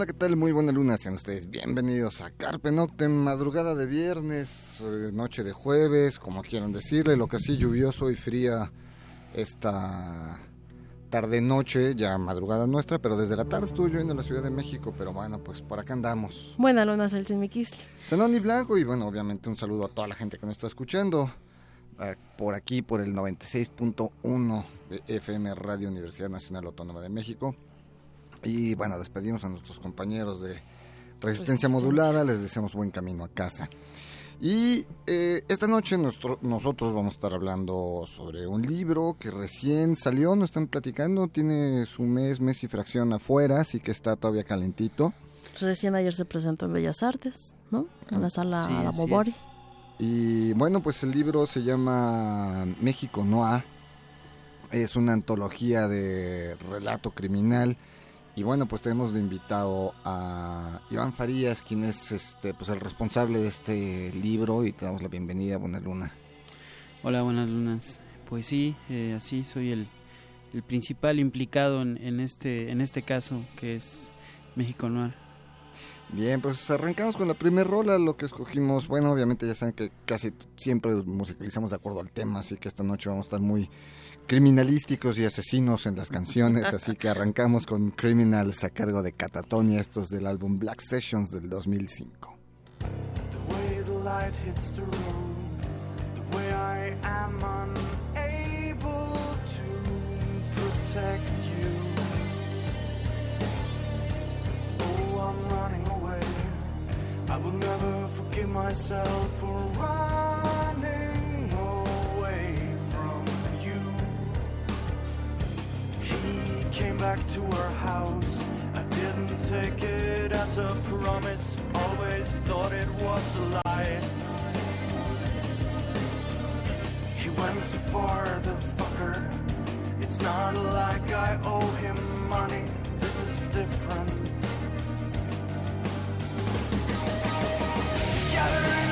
Hola, ¿qué tal? Muy buena luna, sean ustedes bienvenidos a Carpe Noctem, madrugada de viernes, eh, noche de jueves, como quieran decirle, lo que sí lluvioso y fría esta tarde-noche, ya madrugada nuestra, pero desde la tarde estuve lloviendo en la Ciudad de México, pero bueno, pues por acá andamos. Buena luna, Celsin Miquisli. Zenón y Blanco, y bueno, obviamente un saludo a toda la gente que nos está escuchando, por aquí, por el 96.1 de FM Radio Universidad Nacional Autónoma de México. Y bueno, despedimos a nuestros compañeros de Resistencia, Resistencia. Modulada, les deseamos buen camino a casa. Y eh, esta noche nuestro- nosotros vamos a estar hablando sobre un libro que recién salió, nos están platicando, tiene su mes, mes y fracción afuera, así que está todavía calentito. Recién ayer se presentó en Bellas Artes, ¿no? En la sala Sí. Y bueno, pues el libro se llama México Noir. Es una antología de relato criminal. Y bueno, pues tenemos de invitado a Iván Farías, quien es este, pues el responsable de este libro. Y te damos la bienvenida, Buena Luna. Hola, buenas lunas. Pues sí, eh, así soy el, el principal implicado en, este en este caso que es México Noir. Bien, pues arrancamos con la primera rola, lo que escogimos. Bueno, obviamente ya saben que casi siempre musicalizamos de acuerdo al tema, así que esta noche vamos a estar muy criminalísticos y asesinos en las canciones, así que arrancamos con Criminals a cargo de Catatonia, estos del álbum Black Sessions del 2005. The way will never forgive myself for running away from you. He came back to our house. I didn't take it as a promise. Always thought it was a lie. He went too far, the fucker. It's not like I owe him money. This is different. Together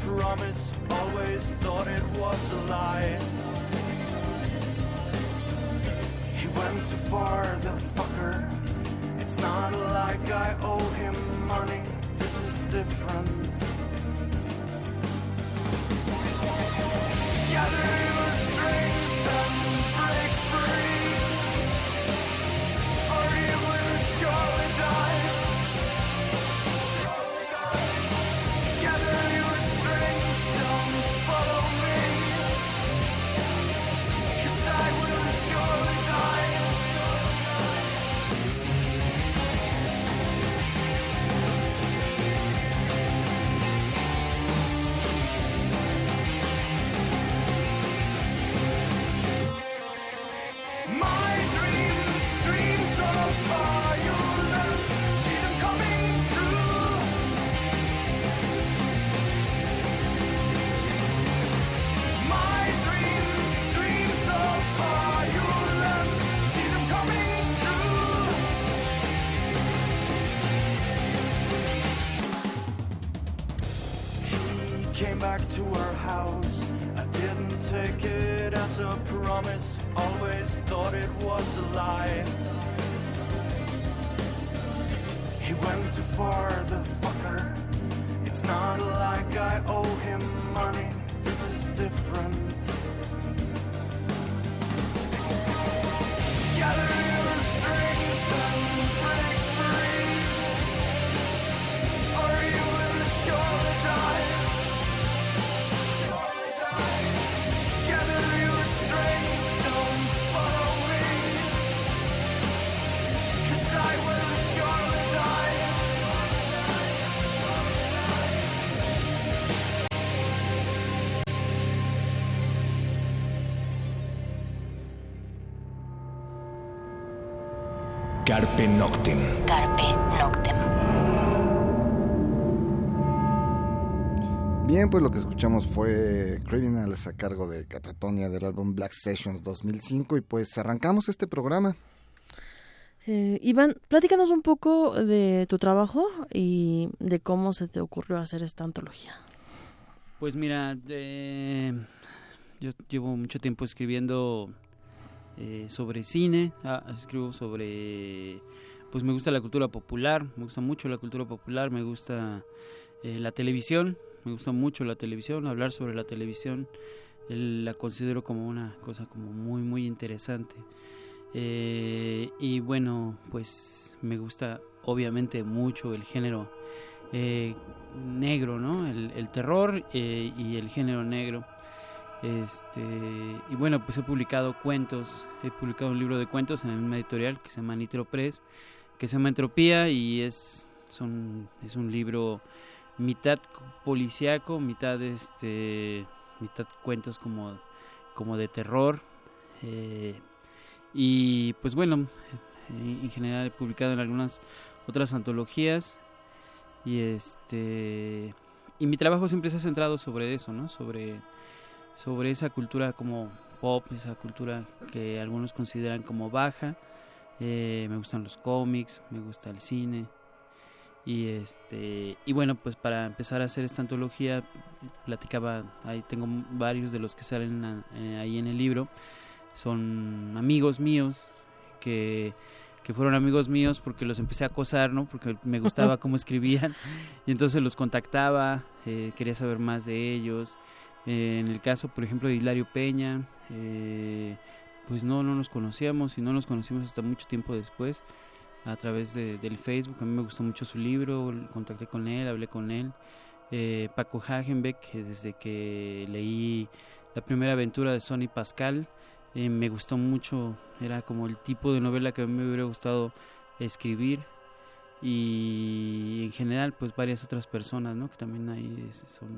promise. Always thought it was a lie. He went too far, the fucker. It's not like I owe him money. This is different. Together promise, always thought it was a lie. He went too far, the Carpe Noctem. Carpe Noctem. Bien, pues lo que escuchamos fue Criminals a cargo de Catatonia del álbum Black Sessions 2005 y pues arrancamos este programa. Eh, Iván, platícanos un poco de tu trabajo y de cómo se te ocurrió hacer esta antología. Pues mira, eh, yo llevo mucho tiempo escribiendo eh, sobre cine, ah, escribo sobre, pues me gusta la cultura popular, me gusta mucho la cultura popular, me gusta eh, la televisión, me gusta mucho la televisión, hablar sobre la televisión, el- la considero como una cosa como muy muy interesante. Eh, y bueno, pues me gusta obviamente mucho el género eh, negro, ¿no? El, el terror eh, y el género negro. Este, y bueno, pues he publicado cuentos, he publicado un libro de cuentos en la misma editorial que se llama Nitro Press, que se llama Entropía y es, son, es un libro mitad policíaco, mitad este, mitad cuentos como, como de terror. eh, y pues bueno, en general he publicado en algunas otras antologías y este y mi trabajo siempre se ha centrado sobre eso, ¿no? Sobre sobre esa cultura como pop, esa cultura que algunos consideran como baja. Eh, me gustan los cómics, me gusta el cine. Y este y bueno, pues para empezar a hacer esta antología platicaba, ahí tengo varios de los que salen eh, ahí en el libro. Son amigos míos que que fueron amigos míos porque los empecé a acosar, ¿no? Porque me gustaba cómo escribían y entonces los contactaba, eh, quería saber más de ellos. Eh, en el caso, por ejemplo, de Hilario Peña, eh, pues no, no nos conocíamos y no nos conocimos hasta mucho tiempo después a través de- del Facebook. A mí me gustó mucho su libro, contacté con él, hablé con él. Eh, Paco Hagenbeck, desde que leí la primera aventura de Sonny Pascal, eh, me gustó mucho, era como el tipo de novela que a mí me hubiera gustado escribir y en general pues varias otras personas ¿no? que también ahí son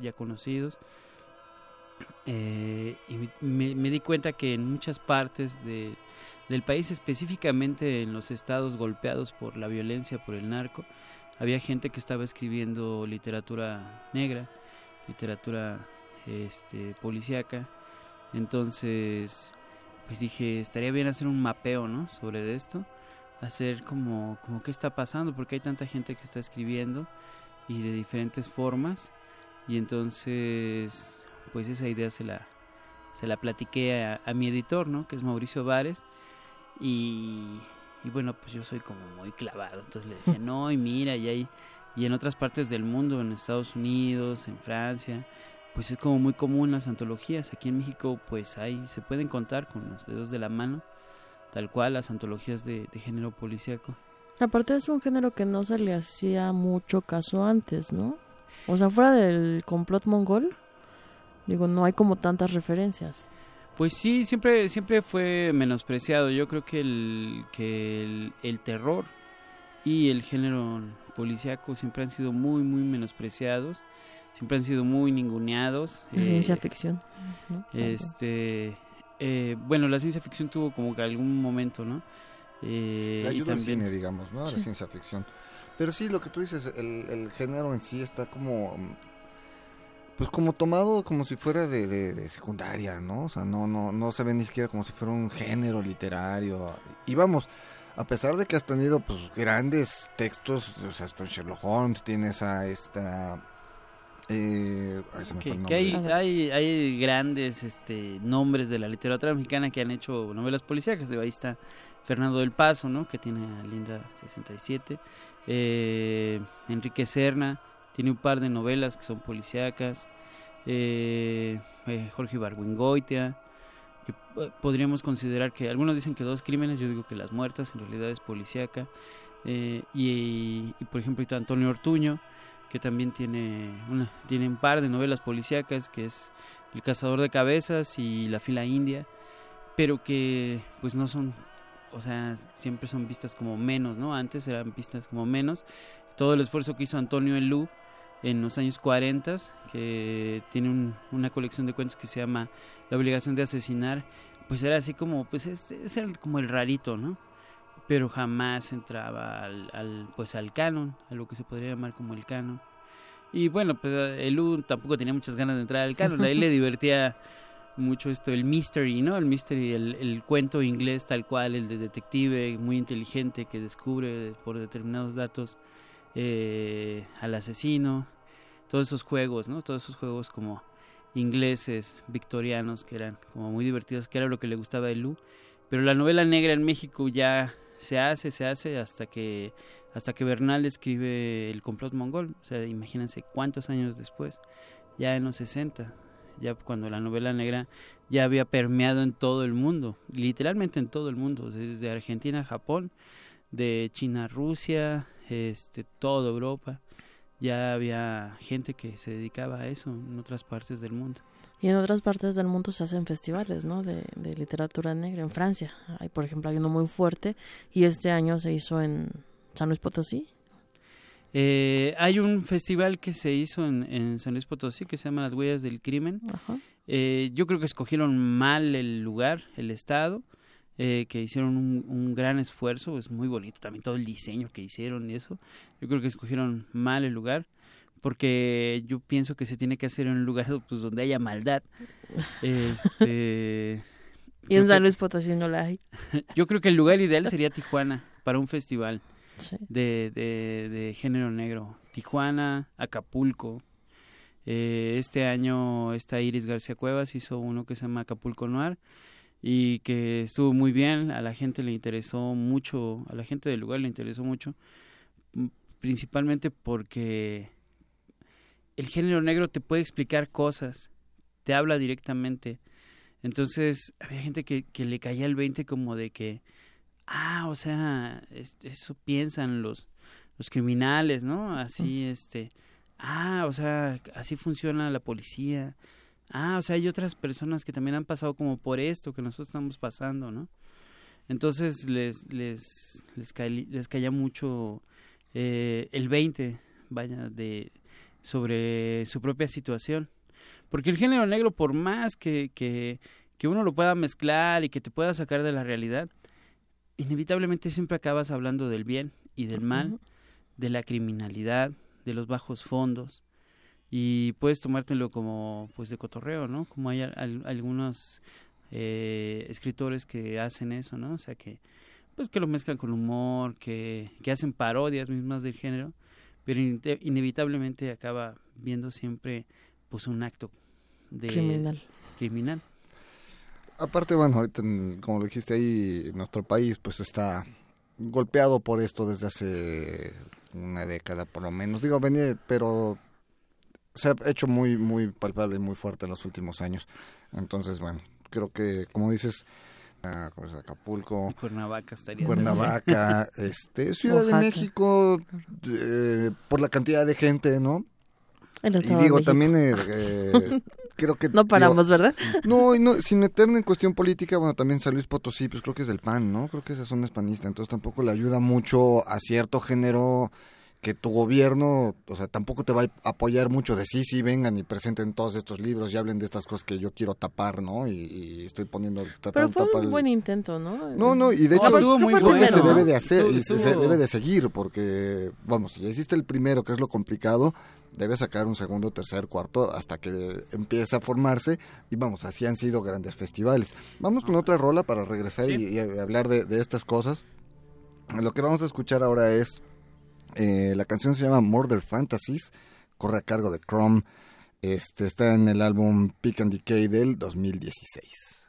ya conocidos Eh, y me, me di cuenta que en muchas partes de, del país específicamente en los estados golpeados por la violencia por el narco había gente que estaba escribiendo literatura negra literatura este policíaca entonces, pues dije, estaría bien hacer un mapeo, ¿no? Sobre esto, hacer como, como qué está pasando, porque hay tanta gente que está escribiendo y de diferentes formas. Y entonces, pues esa idea se la, se la platiqué a, a mi editor, ¿no? Que es Mauricio Vares. Y, y bueno, pues yo soy como muy clavado. Entonces le decía, no, y mira, y hay, y en otras partes del mundo, en Estados Unidos, en Francia, pues es como muy común las antologías. Aquí en México, pues hay, se pueden contar con los dedos de la mano, tal cual las antologías de, de género policíaco. Aparte es un género que no se le hacía mucho caso antes, ¿no? O sea, fuera del complot mongol, digo, no hay como tantas referencias. Pues sí, siempre, siempre fue menospreciado. Yo creo que el, que el, el terror y el género policíaco siempre han sido muy, muy menospreciados. Siempre han sido muy ninguneados. La eh, ciencia ficción. ¿no? Este, eh, bueno, la ciencia ficción tuvo como que algún momento, ¿no? Eh, Le y ayuda al también, cine, digamos, ¿no? A la ciencia ficción. Pero sí, lo que tú dices, el, el género en sí está como... Pues como tomado como si fuera de, de- de secundaria, ¿no? O sea, no, no, no se ve ni siquiera como si fuera un género literario. Y vamos, a pesar de que has tenido pues grandes textos, o sea, hasta Sherlock Holmes tiene esa, esta... Eh, se me que, que hay, hay, hay grandes este, nombres de la literatura mexicana que han hecho novelas policíacas. Ahí está Fernando del Paso, ¿no? Que tiene a Linda 67. Eh, Enrique Serna tiene un par de novelas que son policíacas. Eh, eh, Jorge Barwingoitia, que podríamos considerar que algunos dicen que dos crímenes, yo digo que las muertas en realidad es policíaca. Eh, y, y, por ejemplo está Antonio Ortuño, que también tiene, una, tiene un par de novelas policíacas, que es El cazador de cabezas y La fila india, pero que pues no son, o sea, siempre son vistas como menos, ¿no? Antes eran vistas como menos. Todo el esfuerzo que hizo Antonio Elú en los años 40, que tiene un- una colección de cuentos que se llama La obligación de asesinar, pues era así como, pues es, es el- como el rarito, ¿no? Pero jamás entraba al, al, pues al canon, a lo que se podría llamar como el canon. Y bueno, pues Elu tampoco tenía muchas ganas de entrar al canon, a él le divertía mucho esto, el mystery, ¿no? El mystery, el, el cuento inglés tal cual, el de detective muy inteligente que descubre por determinados datos eh, al asesino, todos esos juegos, ¿no? Todos esos juegos como ingleses, victorianos, que eran como muy divertidos, que era lo que le gustaba a Elu. Pero la novela negra en México ya se hace, se hace hasta que hasta que Bernal escribe El complot mongol, o sea, imagínense cuántos años después, ya en los 60, ya cuando la novela negra ya había permeado en todo el mundo, literalmente en todo el mundo, desde Argentina a Japón, de China a Rusia, este, toda Europa, ya había gente que se dedicaba a eso en otras partes del mundo. Y en otras partes del mundo se hacen festivales, ¿no? De, de literatura negra. En Francia, hay, por ejemplo, hay uno muy fuerte y este año se hizo en San Luis Potosí. Eh, hay un festival que se hizo en, en San Luis Potosí que se llama Las Huellas del Crimen. Ajá. Eh, yo creo que escogieron mal el lugar, el estado, eh, que hicieron un, un gran esfuerzo, es muy bonito también todo el diseño que hicieron y eso. Yo creo que escogieron mal el lugar, porque yo pienso que se tiene que hacer en un lugar pues, donde haya maldad. Este, Y yo en San creo- Luis Potosí no la hay. Yo creo que el lugar ideal sería Tijuana para un festival Sí. de, de, de género negro. Tijuana, Acapulco. Eh, este año esta Iris García Cuevas hizo uno que se llama Acapulco Noir y que estuvo muy bien, a la gente le interesó mucho, a la gente del lugar le interesó mucho, m- principalmente porque el género negro te puede explicar cosas, te habla directamente. Entonces había gente que, que le caía el 20 como de que, ah, o sea, es- eso piensan los, los criminales, ¿no? Así, este, ah, o sea, así funciona la policía. Ah, o sea, hay otras personas que también han pasado como por esto que nosotros estamos pasando, ¿no? Entonces les, les, les, les caía mucho eh, el 20, vaya, de, sobre su propia situación. Porque el género negro, por más que, que, que uno lo pueda mezclar y que te pueda sacar de la realidad, inevitablemente siempre acabas hablando del bien y del mal, de la criminalidad, de los bajos fondos y puedes tomártelo como pues de cotorreo, ¿no? Como hay al- al- algunos eh, escritores que hacen eso, ¿no? O sea que pues que lo mezclan con humor, que, que hacen parodias mismas del género, pero inevitablemente acaba viendo siempre pues un acto de Criminal. criminal. Aparte, bueno, ahorita, en- como lo dijiste ahí, nuestro país pues está golpeado por esto desde hace una década por lo menos. Digo, venía, pero se ha hecho muy, muy palpable y muy fuerte en los últimos años. Entonces, bueno, creo que, como dices, ah. Acapulco, Cuernavaca estaría Cuernavaca, este, Ciudad Oaxaca. de México, eh, por la cantidad de gente, ¿no? El Y digo, también eh, eh, creo que... No digo, paramos, ¿verdad? no, y no, sin meterme en cuestión política, bueno, también San Luis Potosí, pues creo que es del PAN, ¿no? Creo que esa zona es panista, entonces tampoco le ayuda mucho a cierto género que tu gobierno, o sea, tampoco te va a apoyar mucho de sí, sí, vengan y presenten todos estos libros y hablen de estas cosas que yo quiero tapar, ¿no? Y, y estoy poniendo, Pero fue tapar un el- buen intento, ¿no? No, no, y de No, hecho estuvo muy creo que bueno. se debe de hacer y Estuvo- se, se debe de seguir, porque, vamos, si ya hiciste el primero, que es lo complicado, debes sacar un segundo, tercer, cuarto, hasta que empiece a formarse, y vamos, así han sido grandes festivales. Vamos con otra rola para regresar y, y hablar de, de estas cosas. Lo que vamos a escuchar ahora es, eh, la canción se llama Murder Fantasies, corre a cargo de Chrome, este, está en el álbum Pick and Decay del 2016.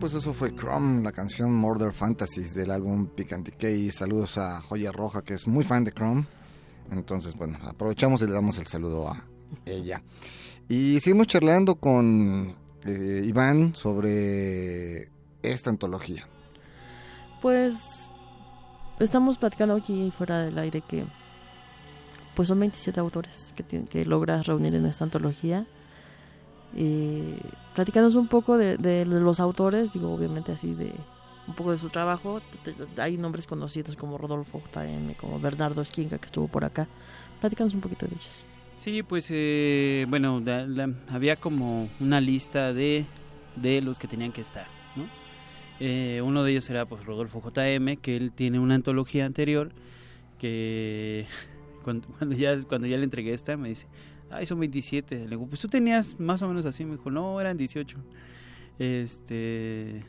Pues eso fue Chrome, la canción Murder Fantasies del álbum Picant Decay. Saludos a Joya Roja, que es muy fan de Chrome. Entonces, bueno, aprovechamos y le damos el saludo a ella. Y seguimos charlando con eh, Iván sobre esta antología. Pues estamos platicando aquí fuera del aire que pues son 27 autores que, tienen, que logras reunir en esta antología. Y platicándonos un poco de, de los autores, digo obviamente así de un poco de su trabajo. Hay nombres conocidos como Rodolfo JM, como Bernardo Esquinca que estuvo por acá. Platícanos un poquito de ellos. Sí, pues eh, bueno, da- la- había como una lista de, de los que tenían que estar, ¿no? Eh, uno de ellos era pues Rodolfo JM, que él tiene una antología anterior que cuando, cuando ya cuando ya le entregué esta me dice, ay, son 27. Le digo, pues tú tenías más o menos así. Me dijo, no, eran 18. Este.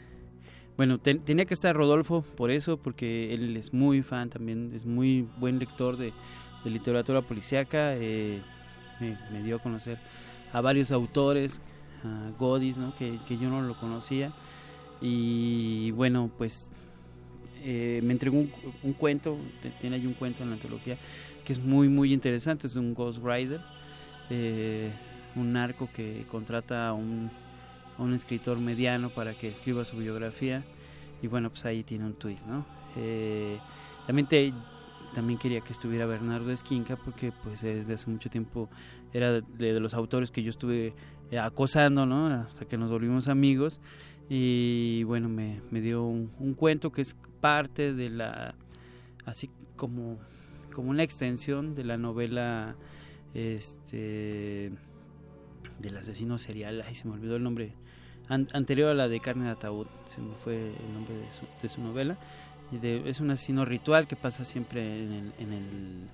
Bueno, ten- tenía que estar Rodolfo por eso, porque él es muy fan también, es muy buen lector de, literatura policíaca. eh, me, dio a conocer a varios autores, a Godis, ¿no? que, yo no lo conocía. Y bueno, pues eh, me entregó un, un cuento, tiene ahí un cuento en la antología que es muy muy interesante, es un Ghost Rider, eh, un narco que contrata a un, a un escritor mediano para que escriba su biografía y bueno pues ahí tiene un twist, ¿no? Eh, también te, también quería que estuviera Bernardo Esquinca porque pues desde hace mucho tiempo era de, los autores que yo estuve eh, acosando, ¿no? Hasta que nos volvimos amigos y bueno, me, me dio un, un cuento que es parte de la, así como, como una extensión de la novela, este, del asesino serial, ay, se me olvidó el nombre, an- anterior a la de Carne de Ataúd, se me fue el nombre de su, de su novela, y de- es un asesino ritual que pasa siempre en el, en el,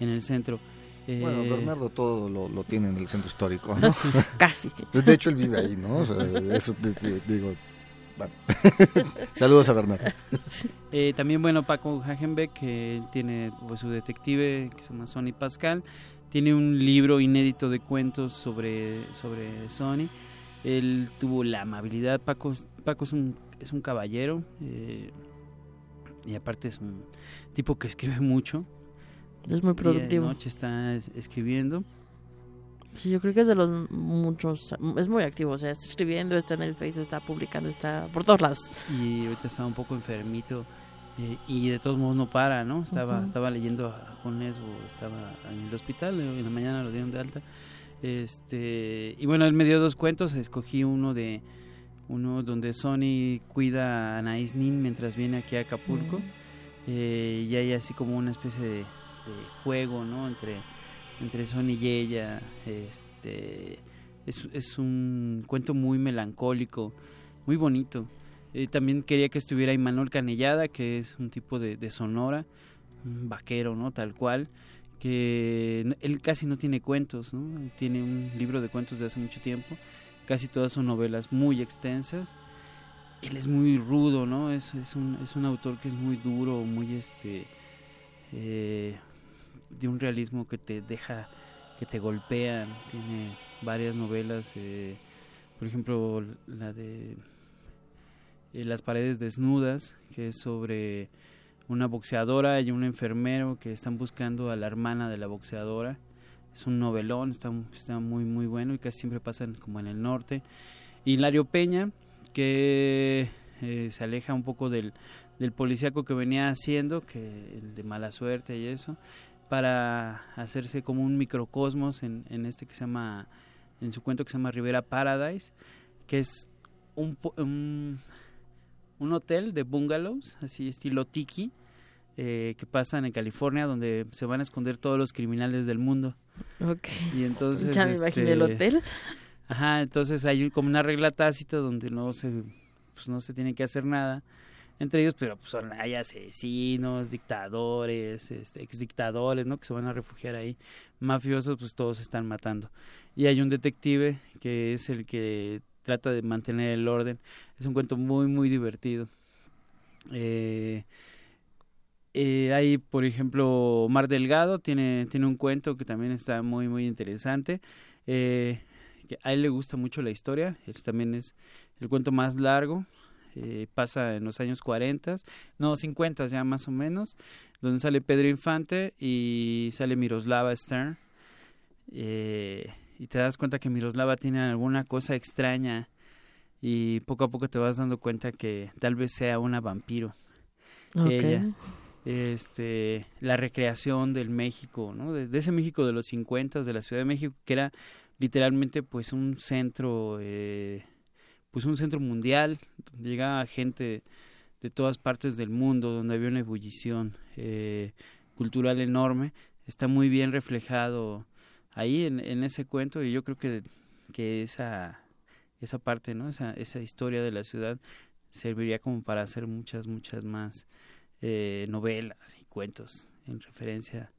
en el centro. Bueno, Eh, Bernardo todo lo, lo tiene en el centro histórico, ¿no? Casi. Pues, de hecho, él vive ahí, ¿no? O sea, eso, digo... bueno. Saludos a Bernardo. Eh, también, bueno, Paco Hagenbeck, que tiene pues, su detective, que se llama Sony Pascal, tiene un libro inédito de cuentos sobre, sobre Sony. Él tuvo la amabilidad, Paco, Paco es, un, es un caballero eh, y aparte es un tipo que escribe mucho. Es muy productivo. noche está es- escribiendo. Sí, yo creo que es de los muchos. Es muy activo. O sea, está escribiendo, está en el Face, está publicando, está por todos lados. y ahorita está un poco enfermito eh, y de todos modos no para, ¿no? Estaba, estaba leyendo a Juan Nesbo, estaba en el hospital, eh, en la mañana lo dieron de alta. Este, y bueno, él me dio dos cuentos, escogí uno de uno donde Sony cuida a Anaís Nin mientras viene aquí a Acapulco. Eh, y hay así como una especie de, de juego, ¿no? Entre, entre Sony y ella. Este, es, es un cuento muy melancólico, muy bonito. Eh, también quería que estuviera Imanol Canellada, que es un tipo de, de Sonora, un vaquero, ¿no? Tal cual, que él casi no tiene cuentos, ¿no? Tiene un libro de cuentos de hace mucho tiempo, casi todas son novelas muy extensas. Él es muy rudo, ¿no? Es, es, un, es un autor que es muy duro, muy este... eh, de un realismo que te deja, que te golpean. Tiene varias novelas, eh, por ejemplo, la de eh, Las paredes desnudas, que es sobre una boxeadora y un enfermero que están buscando a la hermana de la boxeadora. Es un novelón, está, está muy muy bueno y casi siempre pasan como en el norte. Hilario Peña, que eh, se aleja un poco del, del policíaco que venía haciendo, que el de mala suerte y eso, para hacerse como un microcosmos en, este que se llama, en su cuento que se llama Rivera Paradise, que es un, un, un hotel de bungalows, así estilo tiki, eh, que pasan en California, donde se van a esconder todos los criminales del mundo. Ok. Y entonces, ya me imaginé el este, hotel. Ajá, entonces hay como una regla tácita donde no se, pues no se tiene que hacer nada entre ellos, pero pues son, hay asesinos, dictadores, este, exdictadores, ¿no? Que se van a refugiar ahí. Mafiosos, pues todos se están matando. Y hay un detective que es el que trata de mantener el orden. Es un cuento muy, muy divertido. Eh, eh, hay, por ejemplo, Mar Delgado tiene, tiene un cuento que también está muy, muy interesante. Eh, a él le gusta mucho la historia. Él también es el cuento más largo. eh, pasa en los años 40, no 50 ya más o menos, donde sale Pedro Infante y sale Miroslava Stern. eh, y te das cuenta que Miroslava tiene alguna cosa extraña y poco a poco te vas dando cuenta que tal vez sea una vampiro ella. este la recreación del México, ¿no? De, de ese México de los 50 de la Ciudad de México que era literalmente pues un centro eh, pues un centro mundial donde llegaba gente de todas partes del mundo donde había una ebullición eh, cultural enorme está muy bien reflejado ahí en, en ese cuento y yo creo que, que esa esa parte no esa esa historia de la ciudad serviría como para hacer muchas muchas más eh, novelas y cuentos en referencia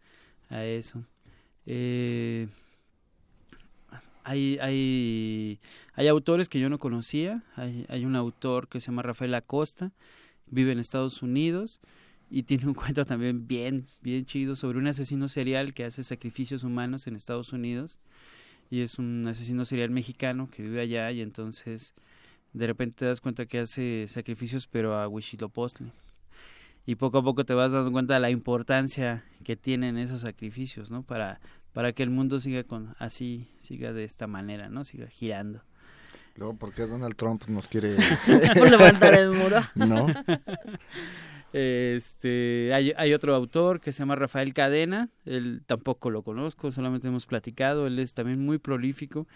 a eso. Eh, hay, hay, hay autores que yo no conocía. Hay, hay un autor que se llama Rafael Acosta, vive en Estados Unidos y tiene un cuento también bien, bien chido sobre un asesino serial que hace sacrificios humanos en Estados Unidos. Y es un asesino serial mexicano que vive allá y entonces de repente te das cuenta que hace sacrificios pero a Huitzilopochtli. y poco a poco te vas dando cuenta de la importancia que tienen esos sacrificios, ¿no? Para, para que el mundo siga con así, siga de esta manera, ¿no? Siga girando. Luego, ¿por qué Donald Trump nos quiere levantar el muro? no? Este, hay, hay otro autor que se llama Rafael Cadena, él tampoco lo conozco, solamente hemos platicado, él es también muy prolífico,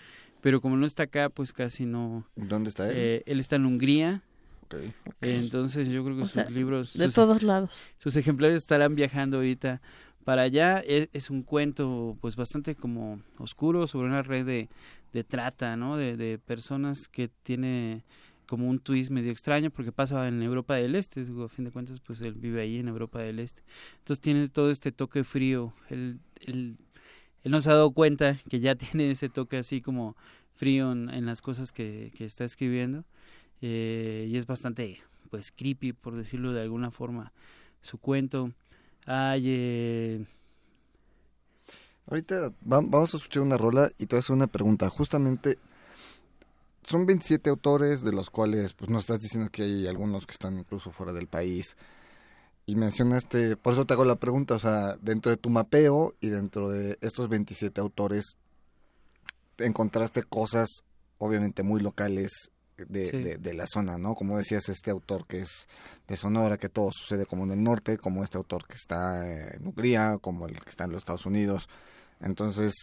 pero como no está acá, pues casi no. ¿Dónde está él? Eh, él está en Hungría, Ok. entonces yo creo que O sus sea, libros, De sus, todos lados. sus ejemplares estarán viajando ahorita para allá. Es, es un cuento, pues bastante como oscuro sobre una red de, de trata, ¿no? De, de personas que tiene como un twist medio extraño porque pasa en Europa del Este, a fin de cuentas pues él vive ahí en Europa del Este. Entonces tiene todo este toque frío, él, él, él no se ha dado cuenta que ya tiene ese toque así como frío en, las cosas que, que está escribiendo eh, y es bastante pues creepy por decirlo de alguna forma su cuento. Hay eh, Ahorita va- vamos a escuchar una rola y te voy a hacer una pregunta. Justamente, son 27 autores, de los cuales pues nos estás diciendo que hay algunos que están incluso fuera del país. Y mencionaste, por eso te hago la pregunta, o sea, dentro de tu mapeo y dentro de estos 27 autores, encontraste cosas obviamente muy locales de, Sí. de- de la zona, ¿no? Como decías, este autor que es de Sonora, que todo sucede como en el norte, como este autor que está en Hungría, como el que está en los Estados Unidos. Entonces,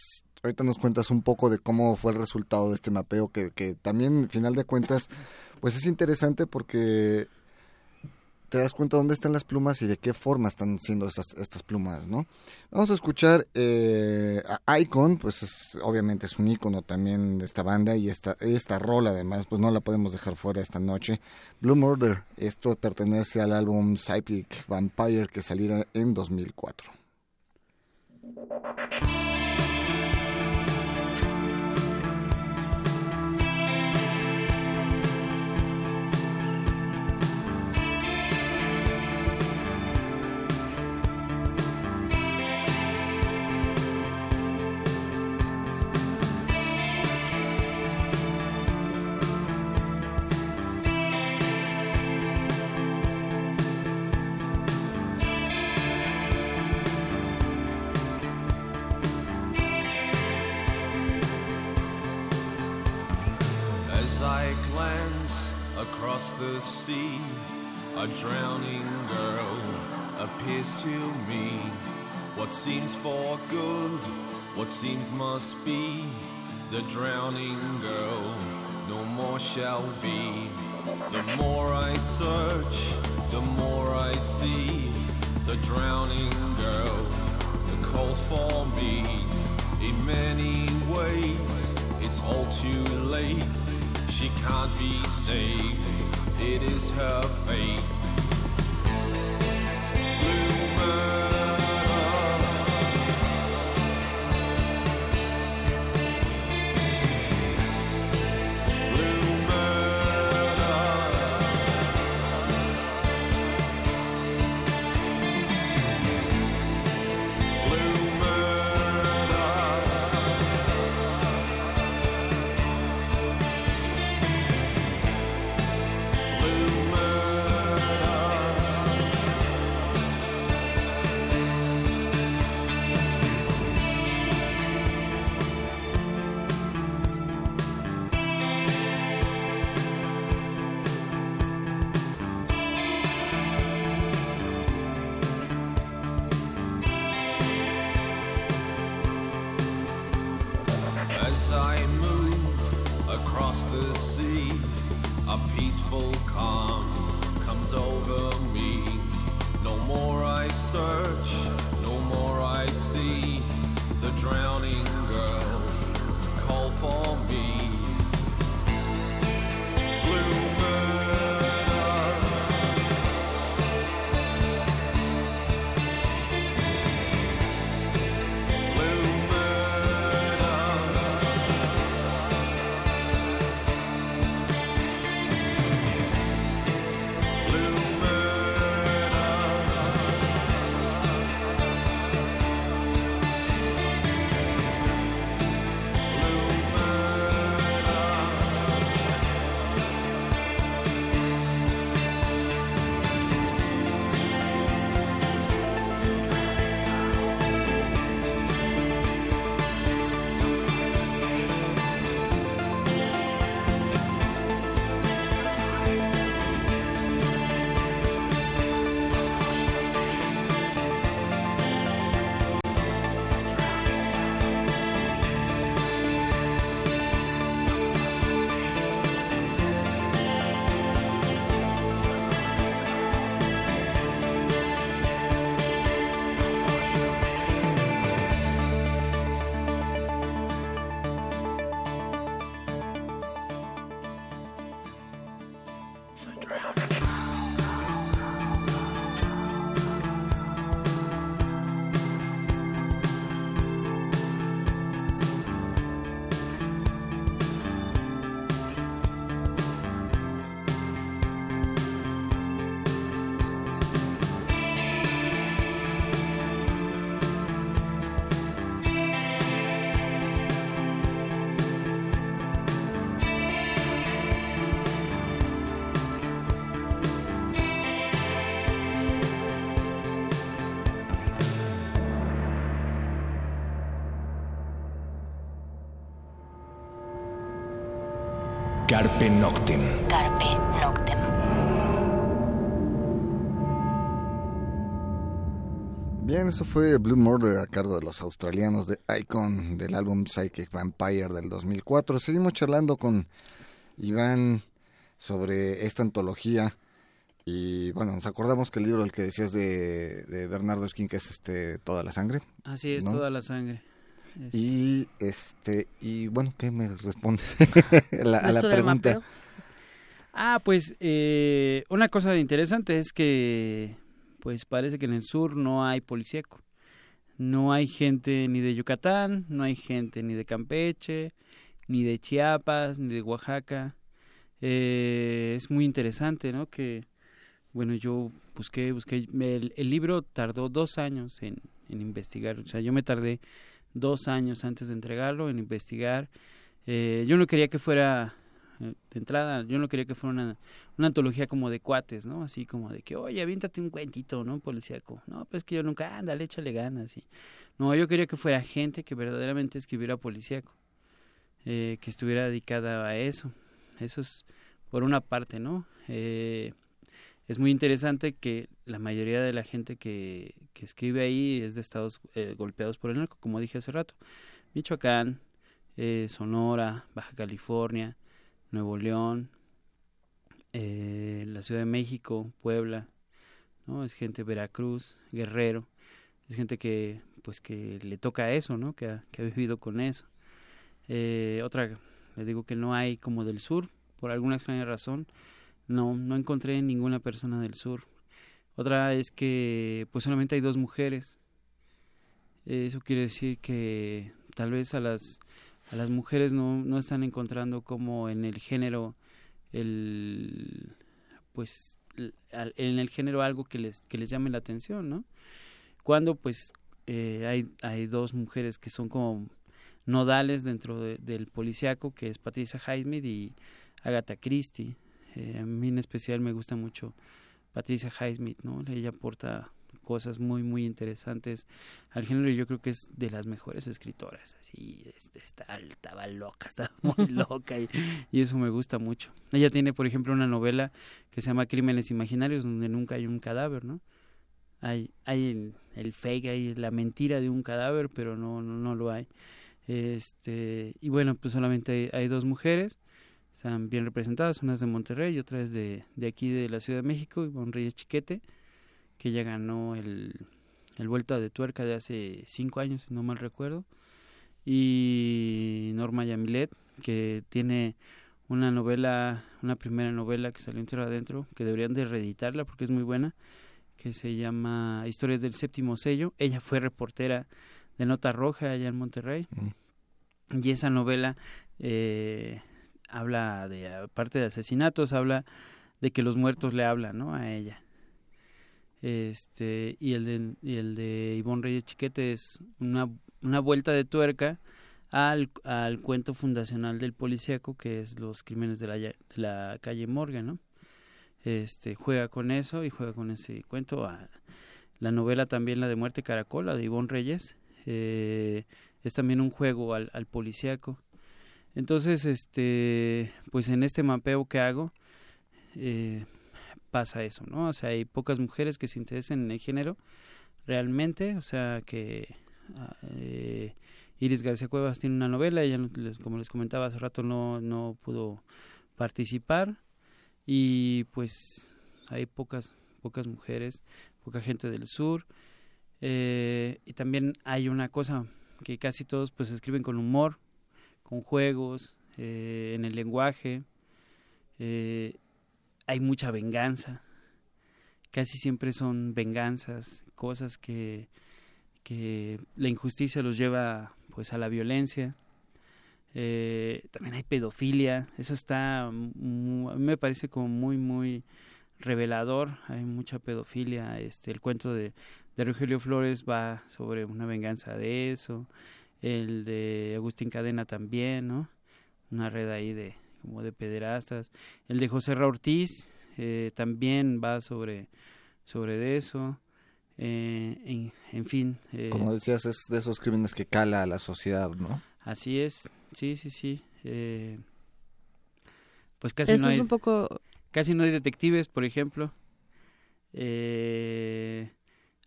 ahorita nos cuentas un poco de cómo fue el resultado de este mapeo, que, que también, al final de cuentas, pues es interesante porque te das cuenta dónde están las plumas y de qué forma están siendo estas, estas plumas, ¿no? Vamos a escuchar eh, a Icon, pues es, obviamente es un ícono también de esta banda y esta, esta rola además, pues no la podemos dejar fuera esta noche. Blue Murder, esto pertenece al álbum Psychic Vampire que saliera en 2004. Sea, a drowning girl appears to me. What seems for good, what seems must be. The drowning girl no more shall be. The more I search, the more I see. The drowning girl that calls for me in many ways. It's all too late. She can't be saved. It is her fate. Carpe Noctem. Carpe Noctem. Bien, eso fue Blue Murder a cargo de los australianos de Icon del álbum Psychic Vampire del 2004. Seguimos charlando con Iván sobre esta antología y bueno, nos acordamos que el libro el que decías de, de Bernardo Esquín que es este Toda la sangre. Así es, ¿no? toda la sangre. Es- Y este y bueno, ¿qué me respondes a la, a la Esto del pregunta? Ah, pues eh, una cosa interesante es que pues parece que en el sur no hay policíaco. No hay gente ni de Yucatán, no hay gente ni de Campeche, ni de Chiapas, ni de Oaxaca. Eh, es muy interesante, ¿no? Que, bueno, yo busqué, busqué, el, el libro tardó dos años en, en investigar, o sea, yo me tardé dos años antes de entregarlo en investigar. Eh, yo no quería que fuera eh, de entrada, yo no quería que fuera una, una antología como de cuates, ¿no? Así como de que, oye, aviéntate un cuentito, ¿no? Policíaco. No, pues que yo nunca, ándale, échale ganas. Y... No, yo quería que fuera gente que verdaderamente escribiera policíaco, eh, que estuviera dedicada a eso. Eso es por una parte, ¿no? Eh, es muy interesante que la mayoría de la gente que, que escribe ahí es de estados eh, golpeados por el narco, como dije hace rato. Michoacán, eh, Sonora, Baja California, Nuevo León, eh, la Ciudad de México, Puebla, ¿no? Es gente Veracruz, Guerrero, es gente que pues que le toca eso, ¿no? Que ha, que ha vivido con eso. Eh, otra, les digo que no hay como del sur, por alguna extraña razón, no, no encontré ninguna persona del sur. Otra es que pues solamente hay dos mujeres. Eso quiere decir que tal vez a las a las mujeres no, no están encontrando como en el género el pues en el género algo que les que les llame la atención no cuando pues eh, hay hay dos mujeres que son como nodales dentro de- del policiaco que es Patricia Highsmith y Agatha Christie Eh, a mí en especial me gusta mucho Patricia Highsmith no ella aporta cosas muy muy interesantes al género y yo creo que es de las mejores escritoras así este, está, estaba loca estaba muy loca y, y eso me gusta mucho. Ella tiene por ejemplo una novela que se llama Crímenes Imaginarios donde nunca hay un cadáver no hay hay el, el fake hay la mentira de un cadáver pero no no, no lo hay. Este y bueno pues solamente hay, hay dos mujeres están bien representadas una es de Monterrey y otra es de, de aquí de la Ciudad de México Ivonne Reyes Chiquete que ella ganó el, el Vuelta de Tuerca de hace cinco años, si no mal recuerdo. Y Norma Yamilet, que tiene una novela, una primera novela que salió entera adentro, que deberían de reeditarla porque es muy buena, que se llama Historias del Séptimo Sello. Ella fue reportera de Nota Roja allá en Monterrey. Y esa novela eh, habla de, aparte de asesinatos, habla de que los muertos le hablan, ¿no? A ella. Este y el de y el de Ivonne Reyes Chiquete es una, una vuelta de tuerca al, al cuento fundacional del policíaco que es los crímenes de la, la calle Morgan no este juega con eso y juega con ese cuento. A- la novela también la de muerte caracol la de Ivonne Reyes eh, es también un juego al, al policíaco entonces este pues en este mapeo que hago eh, pasa eso, ¿no? O sea, hay pocas mujeres que se interesen en el género realmente, o sea, que ah, eh, Iris García Cuevas tiene una novela, ella, como les comentaba hace rato, no, no pudo participar y pues hay pocas, pocas mujeres, poca gente del sur eh, y también hay una cosa que casi todos pues escriben con humor, con juegos, eh, en el lenguaje, eh, hay mucha venganza. Casi siempre son venganzas, cosas que, que la injusticia los lleva pues a la violencia. Eh, también hay pedofilia, eso está, a mí me parece como muy, muy revelador, hay mucha pedofilia, este, el cuento de, de Rogelio Flores va sobre una venganza de eso, el de Agustín Cadena también, ¿no? Una red ahí de, como de pederastas, el de José Ra Ortiz eh, también va sobre, sobre de eso, eh, en, en fin. eh, Como decías, es de esos crímenes que cala a la sociedad, ¿no? Así es, sí, sí, sí. eh, pues casi Eso no es hay un poco... casi no hay detectives, por ejemplo. Eh,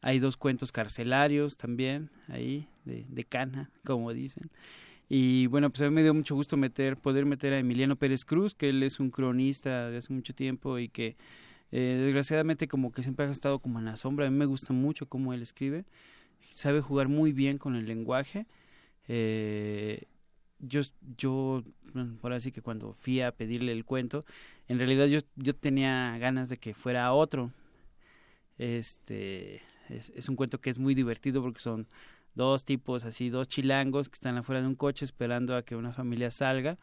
hay dos cuentos carcelarios también ahí de, de cana, como dicen. Y bueno, pues a mí me dio mucho gusto meter, poder meter a Emiliano Pérez Cruz, que él es un cronista de hace mucho tiempo y que eh, desgraciadamente como que siempre ha estado como en la sombra. A mí me gusta mucho cómo él escribe. Sabe jugar muy bien con el lenguaje. Eh, yo, yo, bueno, ahora sí que cuando fui a pedirle el cuento, en realidad yo, yo tenía ganas de que fuera otro. Este, es, es un cuento que es muy divertido porque son dos tipos así, dos chilangos que están afuera de un coche esperando a que una familia salga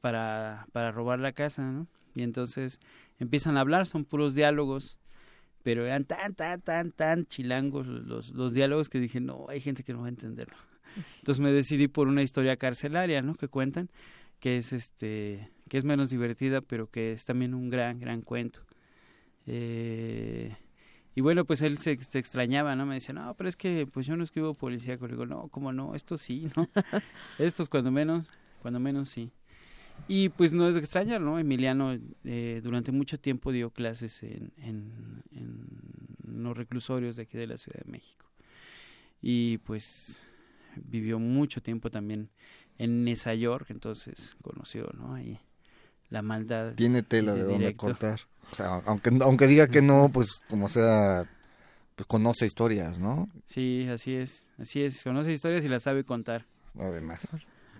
para, para robar la casa, ¿no? Y entonces empiezan a hablar, son puros diálogos, pero eran tan, tan, tan, tan chilangos los, los diálogos que dije, no, hay gente que no va a entenderlo. Entonces me decidí por una historia carcelaria, ¿no? Que cuentan, que es este, que es menos divertida, pero que es también un gran, gran cuento. Eh, y bueno, pues él se, se, extrañaba, ¿no? Me decía, no, pero es que pues yo no escribo policíaco. Le digo, no, ¿cómo no? Esto sí, ¿no? Estos cuando menos, cuando menos sí. Y pues no es de extrañar, ¿no? Emiliano eh, durante mucho tiempo dio clases en, en, en, los reclusorios de aquí de la Ciudad de México. Y pues vivió mucho tiempo también en Nesa York, entonces conoció, ¿no? Ahí la maldad. Tiene tela de, de dónde cortar. O sea, aunque, aunque diga que no, pues como sea, pues conoce historias, ¿no? Sí, así es, así es, conoce historias y las sabe contar. Además,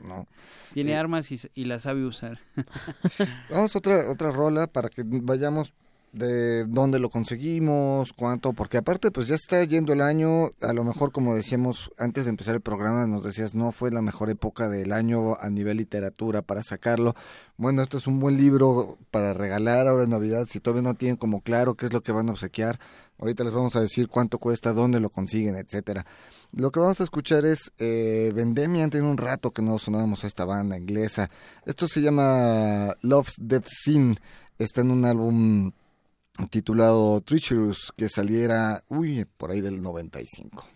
¿no? Tiene eh, armas y, y las sabe usar. Vamos a otra, otra rola para que vayamos de dónde lo conseguimos, cuánto, porque aparte pues ya está yendo el año, a lo mejor como decíamos antes de empezar el programa, nos decías no fue la mejor época del año a nivel literatura para sacarlo. Bueno, esto es un buen libro para regalar ahora en Navidad, si todavía no tienen como claro qué es lo que van a obsequiar, ahorita les vamos a decir cuánto cuesta, dónde lo consiguen, etcétera. Lo que vamos a escuchar es eh, Vendemian, tiene un rato que no sonábamos a esta banda inglesa. Esto se llama Love's Dead Sin, está en un álbum titulado Treacherous que saliera, uy, por ahí del 95.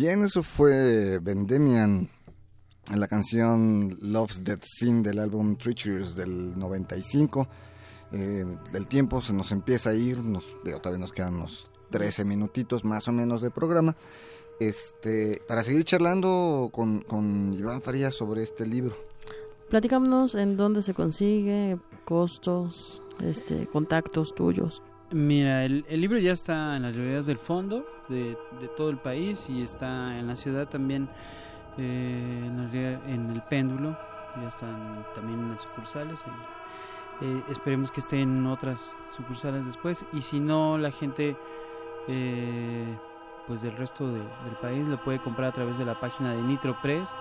Bien, eso fue Vendemian, la canción Love's Dead Sin del álbum Treacherous del 95. Eh, el tiempo se nos empieza a ir, nos, digo, todavía nos quedan unos 13 minutitos más o menos de programa. Este, para seguir charlando con, con Iván Farías sobre este libro. Platícanos en dónde se consigue, costos, este, contactos tuyos. Mira, el, el libro ya está en las librerías del fondo de, todo el país y está en la ciudad también, eh, en, librería- en el péndulo, ya están también en las sucursales. eh, esperemos que estén en otras sucursales después y si no, la gente eh, pues del resto de- del país lo puede comprar a través de la página de Nitro Press.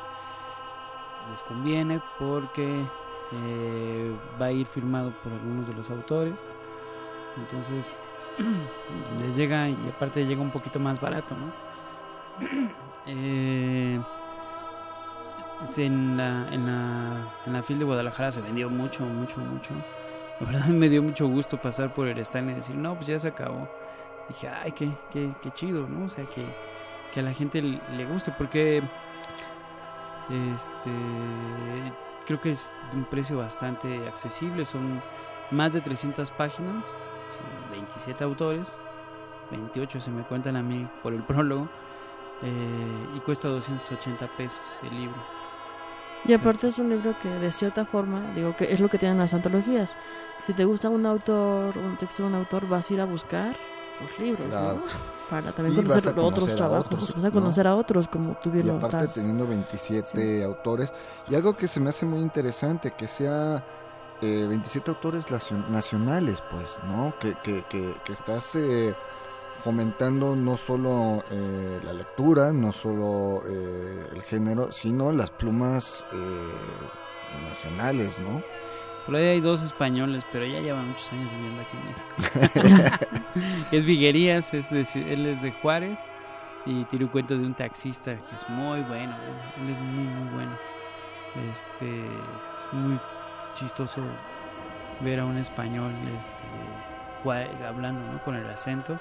Les conviene porque eh, va a ir firmado por algunos de los autores. Entonces les llega y aparte llega un poquito más barato, ¿no? Eh, en la, en la, en la FIL de Guadalajara se vendió mucho, mucho, mucho. La verdad me dio mucho gusto pasar por el stand y decir, no, pues ya se acabó. Dije, ay, qué, qué, qué chido, ¿no? O sea, que, que a la gente le guste porque este creo que es de un precio bastante accesible. Son más de 300 páginas, son 27 autores, 28 se me cuentan a mí por el prólogo, eh, y cuesta 280 pesos el libro. Y aparte es un libro que de cierta forma, digo que es lo que tienen las antologías. Si te gusta un autor, un texto de un autor, vas a ir a buscar sus libros, Claro. ¿no? Para también conocer a conocer otros a trabajos, otros, vas a ¿no? conocer a otros, como tú bien Y aparte estás. teniendo 27 autores. Y algo que se me hace muy interesante, que sea eh, 27 autores nacio- nacionales, pues, ¿no? Que, que, que, que estás eh, fomentando no solo eh, la lectura, no solo eh, el género, sino las plumas eh, nacionales, ¿no? Por ahí hay dos españoles, pero ya llevan muchos años viviendo aquí en México. es Viguerías, es de él es de Juárez y tiene un cuento de un taxista que es muy bueno, él es muy muy bueno. Este es muy chistoso ver a un español este hablando, ¿no? con el acento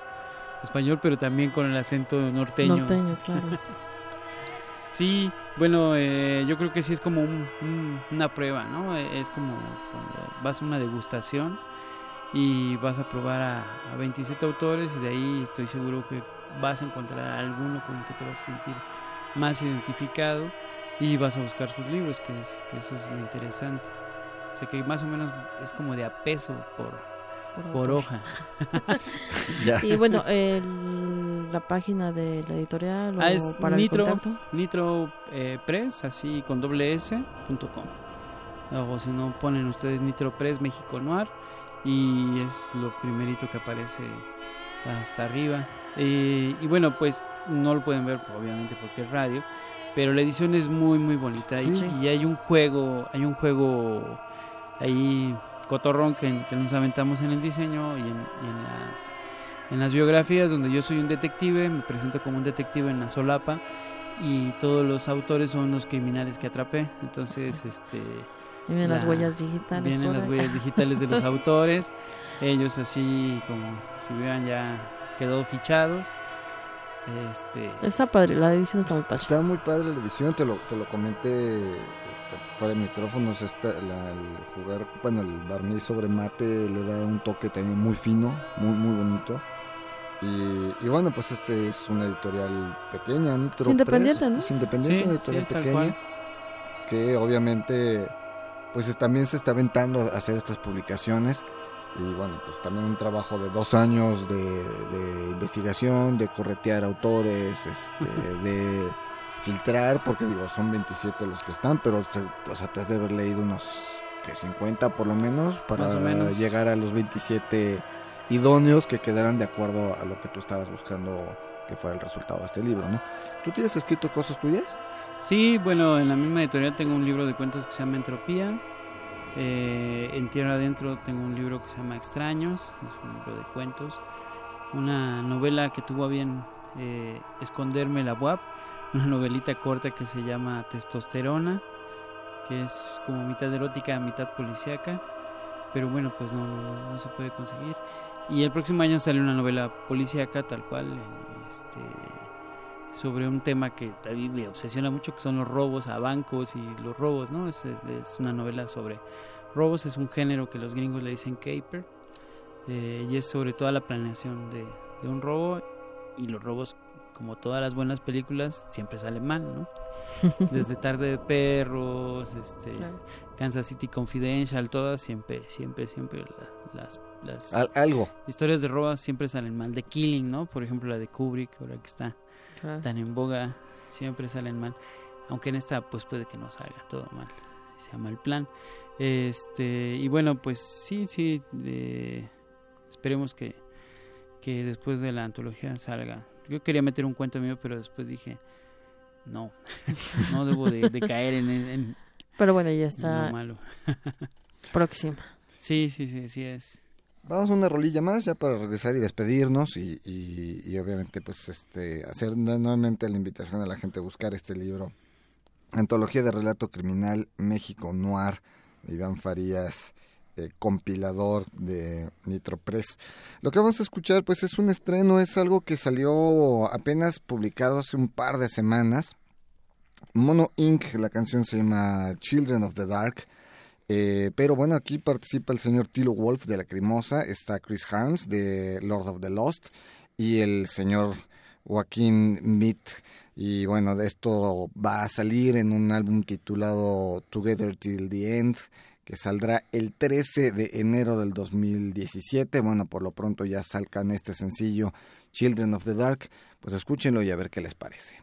español, pero también con el acento norteño. Norteño, claro. Sí, bueno, eh, yo creo que sí es como un- un- una prueba, ¿no? Eh, Es como cuando vas a una degustación y vas a probar a, a 27 autores y de ahí estoy seguro que vas a encontrar alguno con el que te vas a sentir más identificado y vas a buscar sus libros, que, es, que eso es lo interesante. O sea que más o menos es como de a peso por, por hoja. Ya. Y bueno, el- la página de la editorial o Ah, es para Nitro. el contacto. Nitro eh, Press, así con doble S, punto com. O si no, ponen ustedes Nitro Press México Noir y es lo primerito que aparece hasta arriba. Eh, y bueno, pues no lo pueden ver obviamente porque es radio, pero la edición es muy muy bonita y- Sí. y, hay un juego, hay un juego ahí cotorrón que, que nos aventamos en el diseño y en, y en las en las biografías donde yo soy un detective, me presento como un detective en la solapa y todos los autores son los criminales que atrapé. Entonces, este Y vienen las la- huellas digitales. vienen las ahí. huellas digitales de los autores, ellos así como si hubieran ya quedado fichados. Este, Está padre, la edición está muy padre. Está muy padre la edición, te lo, te lo comenté fuera de micrófonos, esta, la- el jugar, bueno, el barniz sobre mate le da un toque también muy fino, muy, muy bonito. Y, y bueno, pues este es una editorial pequeña, Nitro Es independiente, Press, ¿no? Es independiente, Sí, una editorial sí, pequeña, que obviamente pues es- también se está aventando a hacer estas publicaciones. Y bueno, pues también un trabajo de dos años de, de investigación, de corretear autores, este, de filtrar, porque digo, son 27 los que están, pero te, o sea, te has de haber leído unos que 50 por lo menos para menos. llegar a los 27 idóneos que quedaran de acuerdo a lo que tú estabas buscando que fuera el resultado de este libro, ¿no? ¿Tú tienes escrito cosas tuyas? Sí, bueno, en la misma editorial tengo un libro de cuentos que se llama Entropía. Eh, en Tierra Adentro tengo un libro que se llama Extraños, es un libro de cuentos. Una novela que tuvo a bien eh, esconderme la WAP, una novelita corta que se llama Testosterona, que es como mitad erótica, mitad policíaca. Pero bueno, pues no, no, no se puede conseguir. Y el próximo año sale una novela policíaca tal cual, este, sobre un tema que a mí me obsesiona mucho, que son los robos a bancos y los robos, ¿no? Es- es una novela sobre robos, es un género que los gringos le dicen caper, eh, y es sobre toda la planeación de, de un robo, y los robos, como todas las buenas películas, siempre salen mal, ¿no? Desde Tarde de Perros, este, Claro. Kansas City Confidential, todas siempre, siempre, siempre la- las, las Al- algo. historias de robos siempre salen mal. The Killing, ¿no? Por ejemplo, la de Kubrick, ahora que está Claro. tan en boga, siempre salen mal. Aunque en esta, pues puede que no salga todo mal. Se llama el plan. Este, y bueno, pues sí, sí. eh, esperemos que, que después de la antología salga. Yo quería meter un cuento mío, pero después dije, no, no debo de, de caer en, en- Pero bueno, ya está malo. próxima. Sí, sí, sí, sí es. Vamos a una rolilla más ya para regresar y despedirnos y, y- y obviamente pues este hacer nu- nuevamente la invitación a la gente a buscar este libro. Antología de Relato Criminal México Noir de Iván Farías, eh, compilador de Nitropress. Lo que vamos a escuchar pues es un estreno, es algo que salió apenas publicado hace un par de semanas. Mono Inc., la canción se llama Children of the Dark. Eh, pero bueno, aquí participa el señor Tilo Wolf de La Crimosa, está Chris Harms de Lord of the Lost y el señor Joaquín Mead. Y bueno, de esto va a salir en un álbum titulado Together Till the End, que saldrá el 13 de enero del 2017. Bueno, por lo pronto ya salgan este sencillo Children of the Dark. Pues escúchenlo y a ver qué les parece.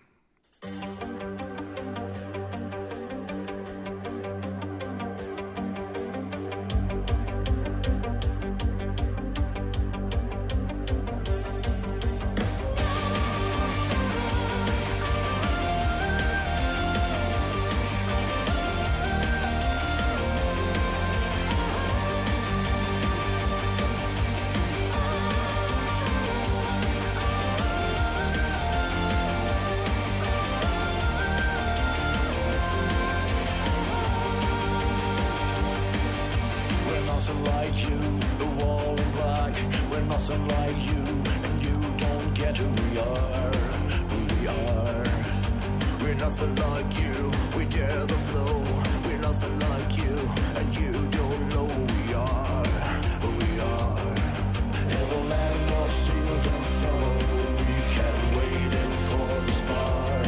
We're nothing like you, we dare the flow. We're nothing like you, and you don't know who we are, we are. In the land of seals and we for the spark.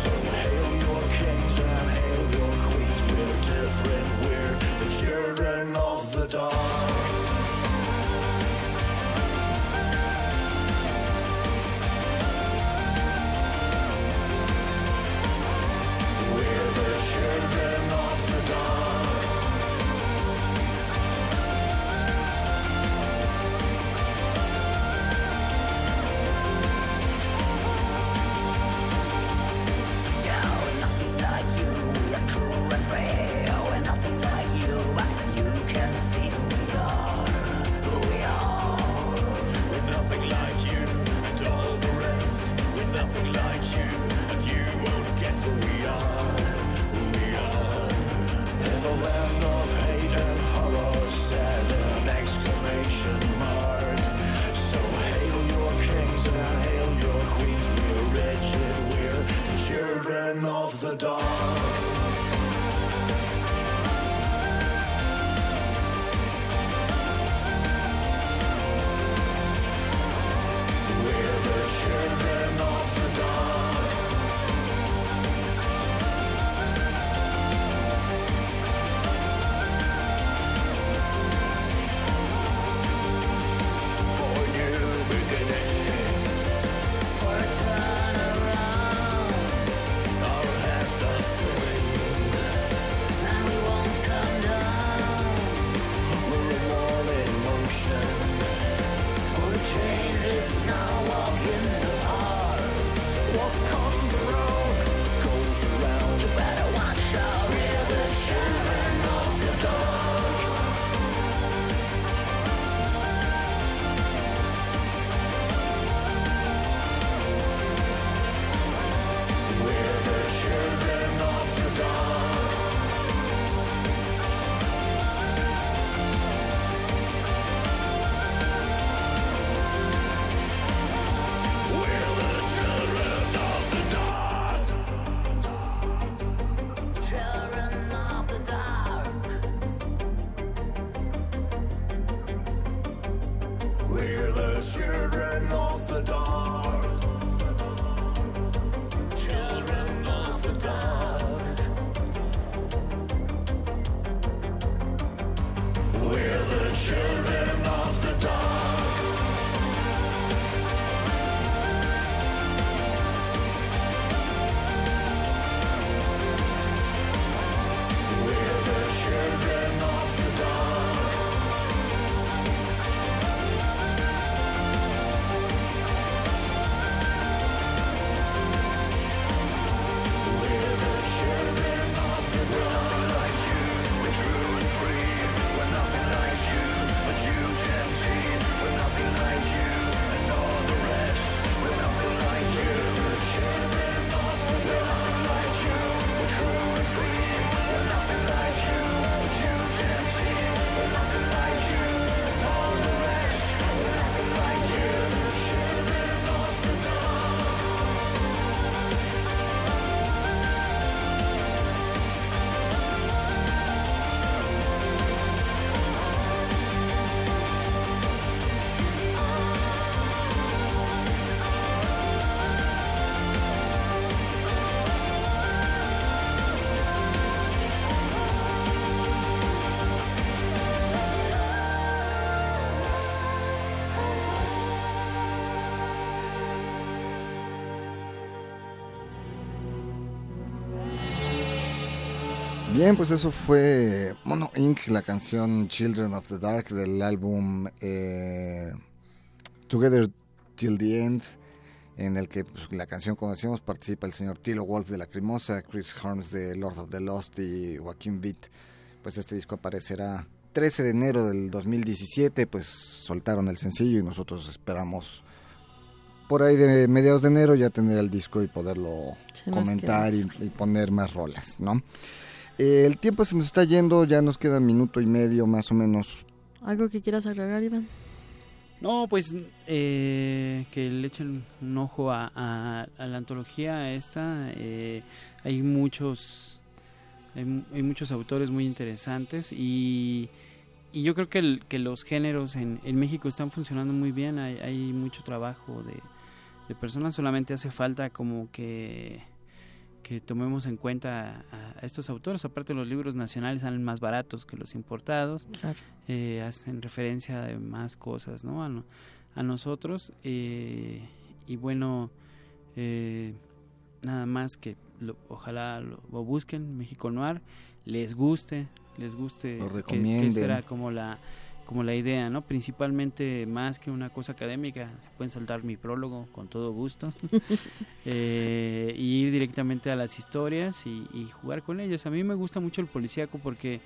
So hail your kings and hail your queens. We're different, we're the children of the dark. Bien, pues eso fue Mono Inc., la canción Children of the Dark del álbum eh, Together Till the End, en el que pues, la canción, como decíamos, participa el señor Tilo Wolf de La Crimosa, Chris Harms de Lord of the Lost y Joaquín Vitt. Pues este disco aparecerá 13 de enero del 2017, pues soltaron el sencillo y nosotros esperamos por ahí de mediados de enero ya tener el disco y poderlo comentar y, y poner más rolas, ¿no? Eh, el tiempo se nos está yendo, ya nos queda minuto y medio más o menos. ¿Algo que quieras agregar, Iván? No, pues eh, que le echen un ojo a, a- a la antología esta. eh, hay muchos hay, mu- hay muchos autores muy interesantes y, y yo creo que, el- que los géneros en, en México están funcionando muy bien. Hay, hay mucho trabajo de, de personas. Solamente hace falta como que que tomemos en cuenta a, a estos autores. Aparte los libros nacionales salen más baratos que los importados Claro. eh, hacen referencia de más cosas ¿no? a, no- a nosotros eh, y bueno eh, nada más que lo- ojalá lo, lo busquen México Noir les guste les guste Lo que- recomienden. que será como la como la idea no principalmente más que una cosa académica se pueden saltar mi prólogo con todo gusto. Eh, y ir directamente a las historias y, y jugar con ellas. A mí me gusta mucho el policíaco porque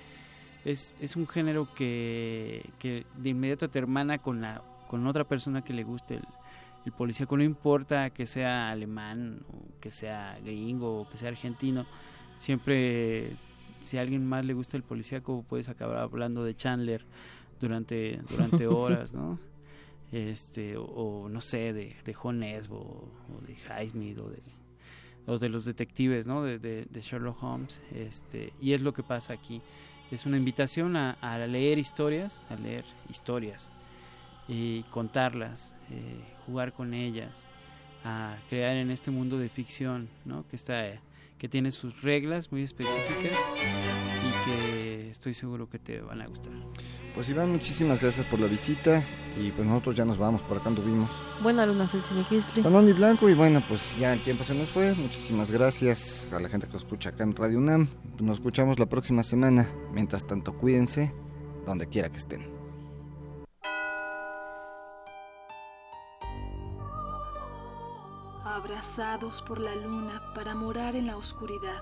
es, es un género que, que de inmediato te hermana con la con otra persona que le guste el, el policíaco. No importa que sea alemán o que sea gringo o que sea argentino siempre si a alguien más le gusta el policíaco puedes acabar hablando de Chandler durante durante horas no este o, o no sé de, de John Nesbo o de Highsmith o de o de los detectives no de, de- de Sherlock Holmes este y es lo que pasa aquí. Es una invitación a, a leer historias a leer historias y contarlas eh, jugar con ellas a crear en este mundo de ficción no que está que tiene sus reglas muy específicas que estoy seguro que te van a gustar Pues Iván, muchísimas gracias por la visita y pues nosotros ya nos vamos, por acá anduvimos. Buena luna, Selchimiquistli. Sanón y Blanco y bueno, pues ya el tiempo se nos fue. Muchísimas gracias a la gente que escucha acá en Radio UNAM. Nos escuchamos la próxima semana. Mientras tanto, cuídense donde quiera que estén. abrazados por la luna para morar en la oscuridad